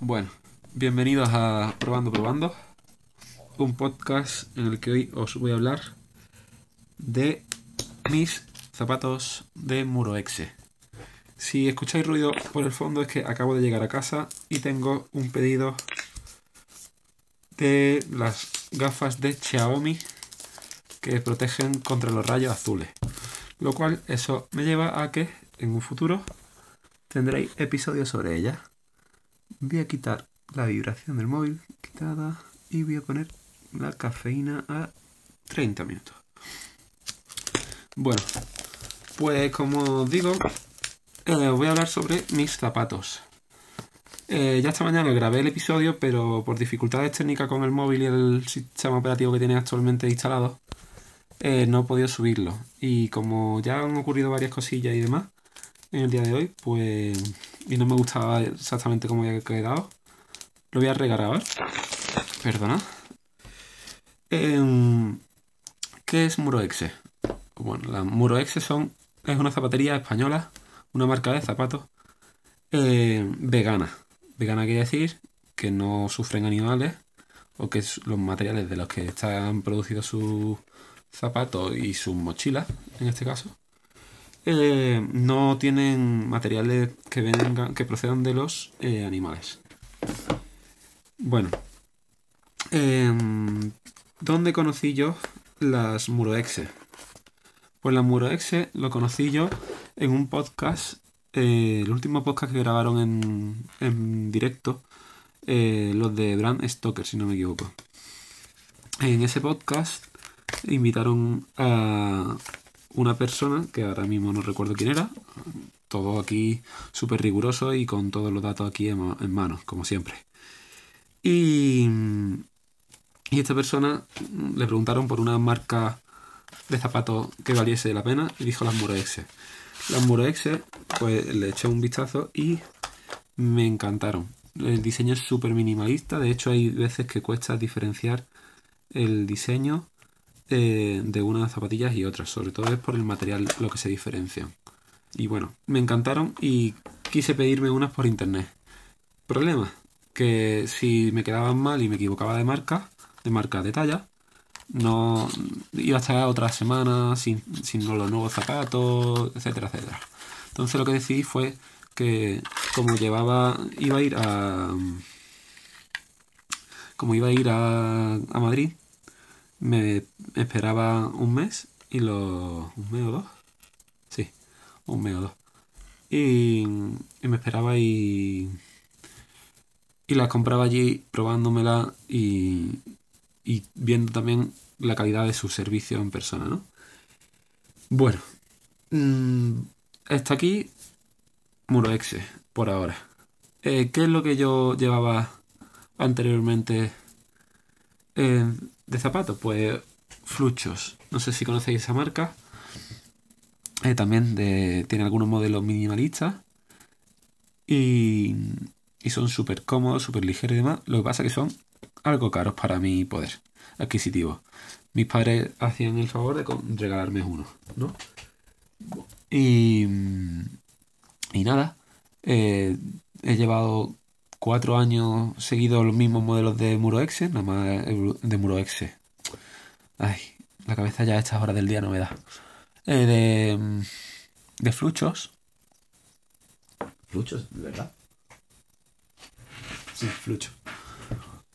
Bueno, bienvenidos a Probando Probando, un podcast en el que hoy os voy a hablar de mis zapatos de Muroexe. Si escucháis ruido por el fondo es que acabo de llegar a casa y tengo un pedido de las gafas de Xiaomi que protegen contra los rayos azules. Lo cual eso me lleva a que en un futuro tendréis episodios sobre ellas. Voy a quitar la vibración del móvil, quitada, y voy a poner la cafeína a 30 minutos. Bueno, pues como digo, eh, voy a hablar sobre mis zapatos. Eh, ya esta mañana grabé el episodio, pero por dificultades técnicas con el móvil y el sistema operativo que tiene actualmente instalado, eh, no he podido subirlo. Y como ya han ocurrido varias cosillas y demás en el día de hoy, pues. Y no me gustaba exactamente cómo había quedado, lo voy a regrabar. Perdona. Em, ¿Qué es Muroexe? Bueno, la Muroexe son, es una zapatería española, una marca de zapatos eh, vegana. Vegana quiere decir que no sufren animales o que los materiales de los que están producidos sus zapatos y sus mochilas, en este caso, eh, no tienen materiales que vengan, que procedan de los eh, animales. Bueno, em, ¿dónde conocí yo las Muroexe? Pues las Muroexe lo conocí yo en un podcast, eh, el último podcast que grabaron en, en directo, los de Brand Stoker, si no me equivoco. En ese podcast invitaron a una persona, que ahora mismo no recuerdo quién era, todo aquí súper riguroso y con todos los datos aquí en, mano, como siempre. Y, y esta persona le preguntaron por una marca de zapatos que valiese la pena y dijo las Muroexe. Las Muroexe, pues le eché un vistazo y me encantaron. El diseño es súper minimalista, de hecho hay veces que cuesta diferenciar el diseño eh, de unas zapatillas y otras, sobre todo es por el material lo que se diferencian. Y bueno, me encantaron y quise pedirme unas por internet. Problema, que si me quedaban mal y me equivocaba de marca, de marca de talla, no iba a estar otra semana sin, sin los nuevos zapatos, etcétera, etcétera. Entonces lo que decidí fue que como llevaba, iba a ir a como iba a ir a, a Madrid, me esperaba un mes y lo un mes o dos, sí, un mes o dos y, y me esperaba y y las compraba allí probándomela y, y viendo también la calidad de su servicio en persona, ¿no? Bueno, está aquí Muroexe, por ahora. Eh, ¿Qué es lo que yo llevaba anteriormente eh, de zapatos? Pues Fluchos. No sé si conocéis esa marca. Eh, también de, tiene algunos modelos minimalistas. Y, y son súper cómodos, súper ligeros y demás. Lo que pasa es que son algo caros para mi poder adquisitivo. Mis padres hacían el favor de regalarme uno, ¿no? Y, y nada, eh, he llevado cuatro años seguidos los mismos modelos de Muroexe, nada más de Muroexe. Ay, la cabeza ya a estas horas del día no me da. Eh, de, de fluchos. ¿Fluchos? ¿De verdad? Sí, flucho.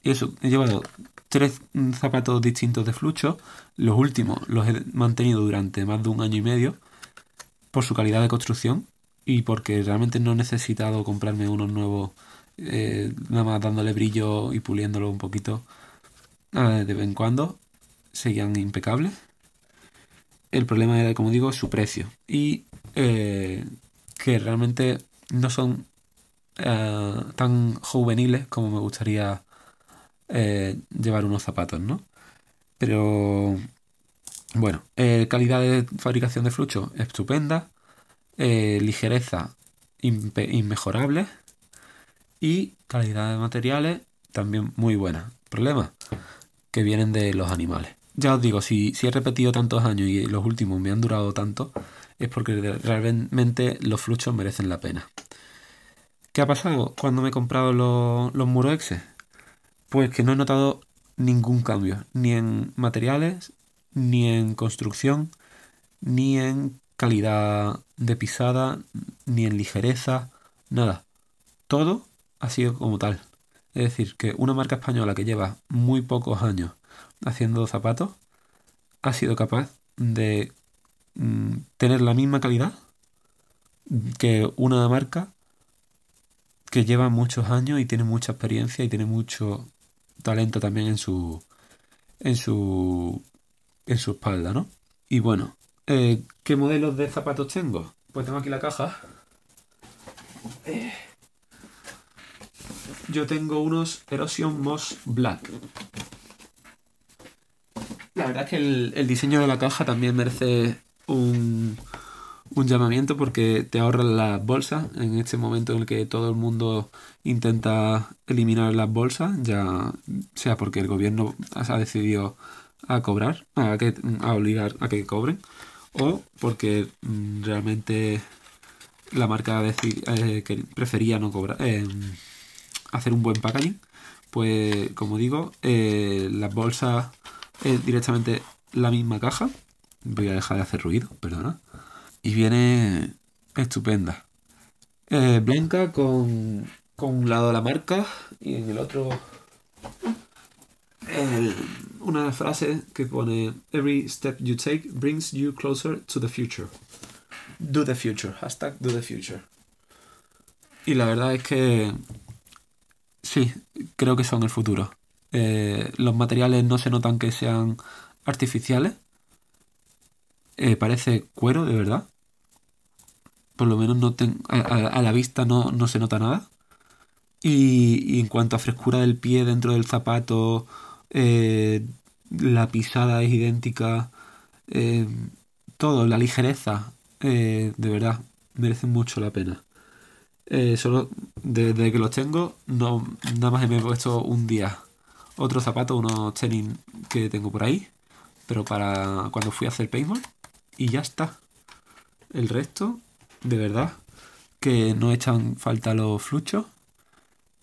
Y eso, he llevado tres zapatos distintos de flucho. Los últimos los he mantenido durante más de un año y medio por su calidad de construcción y porque realmente no he necesitado comprarme unos nuevos, eh, nada más dándole brillo y puliéndolo un poquito de vez en cuando. Seguían impecables. El problema era, como digo, su precio y eh, que realmente no son eh, tan juveniles como me gustaría llevar unos zapatos, ¿no? Pero bueno, calidad de fabricación de flucho estupenda, ligereza inmejorable y calidad de materiales también muy buena. Problema que vienen de los animales. Ya os digo, si, si he repetido tantos años y los últimos me han durado tanto, es porque realmente los fluchos merecen la pena. ¿Qué ha pasado cuando me he comprado los, los Muroexe? Pues que no he notado ningún cambio, ni en materiales, ni en construcción, ni en calidad de pisada, ni en ligereza, nada. Todo ha sido como tal. Es decir, que una marca española que lleva muy pocos años haciendo zapatos ha sido capaz de mm, tener la misma calidad que una marca que lleva muchos años y tiene mucha experiencia y tiene mucho talento también en su en su en su espalda, ¿no? Y bueno, eh, ¿qué modelos de zapatos tengo? Pues tengo aquí la caja. Eh, yo tengo unos Erosion Moss Black. La verdad es que el diseño de la caja también merece un, un llamamiento porque te ahorran las bolsas en este momento en el que todo el mundo intenta eliminar las bolsas, ya sea porque el gobierno ha decidido a cobrar, a, que, a obligar a que cobren, o porque realmente la marca eh, prefería no cobrar, eh, hacer un buen packaging, pues como digo, eh, las bolsas es directamente la misma caja. Voy a dejar de hacer ruido, perdona y viene estupenda. Eh, blanca con, con un lado la marca y en el otro una frase que pone Every step you take brings you closer to the future. Do the future. Hashtag do the future. Y la verdad es que sí, creo que son el futuro. Eh, los materiales no se notan que sean artificiales. Eh, parece cuero, de verdad por lo menos no a, la vista no, se nota nada. Y, en cuanto a frescura del pie dentro del zapato, eh, la pisada es idéntica, todo, la ligereza, de verdad, merece mucho la pena. Solo desde que los tengo, no, nada más me he puesto un día otro zapato, unos tenis que tengo por ahí, pero para cuando fui a hacer paintball, y ya está. El resto de verdad, que no echan falta los fluchos.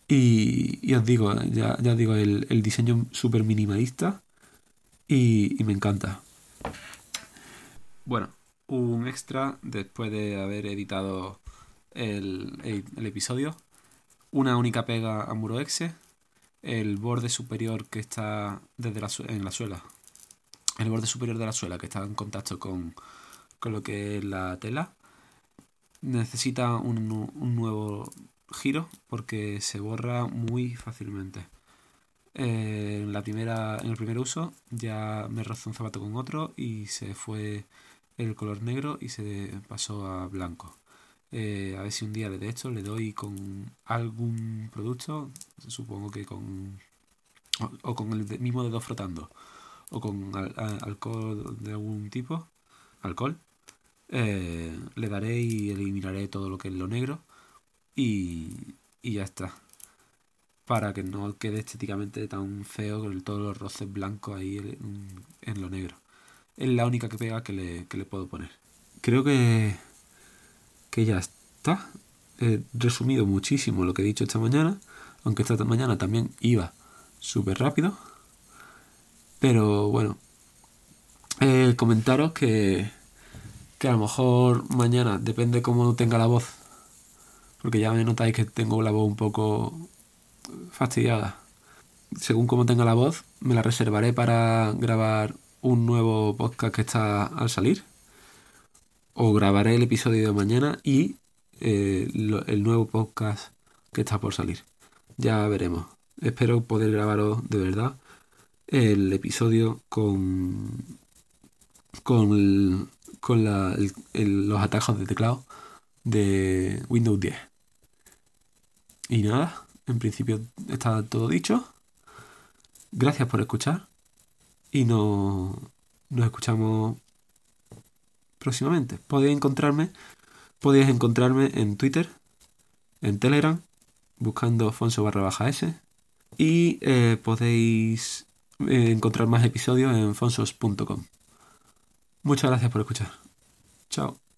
Y, os digo, ya, ya os digo, el, diseño súper minimalista y, me encanta. Bueno, un extra después de haber editado el, episodio. Una única pega a Muroexe. El borde superior que está desde la, en la suela. El borde superior de la suela que está en contacto con, con lo que es la tela necesita un, nuevo giro porque se borra muy fácilmente. En, la primera, en el primer uso ya me rozó un zapato con otro y se fue el color negro y se pasó a blanco. Eh, a ver si un día de hecho le doy con algún producto, supongo que con... o, con el mismo dedo frotando, o con alcohol de algún tipo, alcohol, eh, le daré y eliminaré todo lo que es lo negro y, y ya está. Para que no quede estéticamente tan feo con todos los roces blancos ahí en, lo negro. Es la única que pega que le, que le puedo poner. Creo que, que ya está. He resumido muchísimo lo que he dicho esta mañana. Aunque esta mañana también iba súper rápido. Pero bueno. Comentaros que, que a lo mejor mañana, depende cómo tenga la voz, porque ya me notáis que tengo la voz un poco fastidiada. Según cómo tenga la voz, me la reservaré para grabar un nuevo podcast que está al salir. O grabaré el episodio de mañana y eh, el nuevo podcast que está por salir. Ya veremos. Espero poder grabaros de verdad el episodio con, con con los atajos de teclado de Windows 10. Y nada, en principio está todo dicho. Gracias por escuchar y nos, nos escuchamos próximamente. Podéis encontrarme, podéis encontrarme en Twitter, en Telegram, buscando Fonso barra baja S. Y eh, podéis eh, encontrar más episodios en fonsos.com. Muchas gracias por escuchar. Chao.